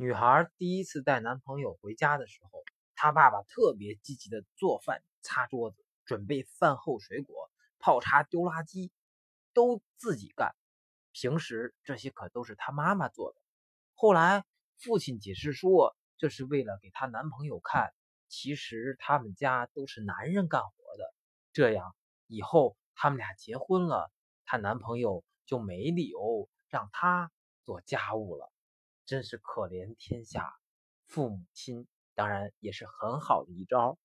女孩第一次带男朋友回家的时候，她爸爸特别积极的做饭、擦桌子、准备饭后水果、泡茶、丢垃圾，都自己干。平时这些可都是她妈妈做的。后来父亲解释说，这是为了给她男朋友看，其实他们家都是男人干活的，这样以后他们俩结婚了，她男朋友就没理由让她做家务了。真是可怜天下父母亲，当然也是很好的一招。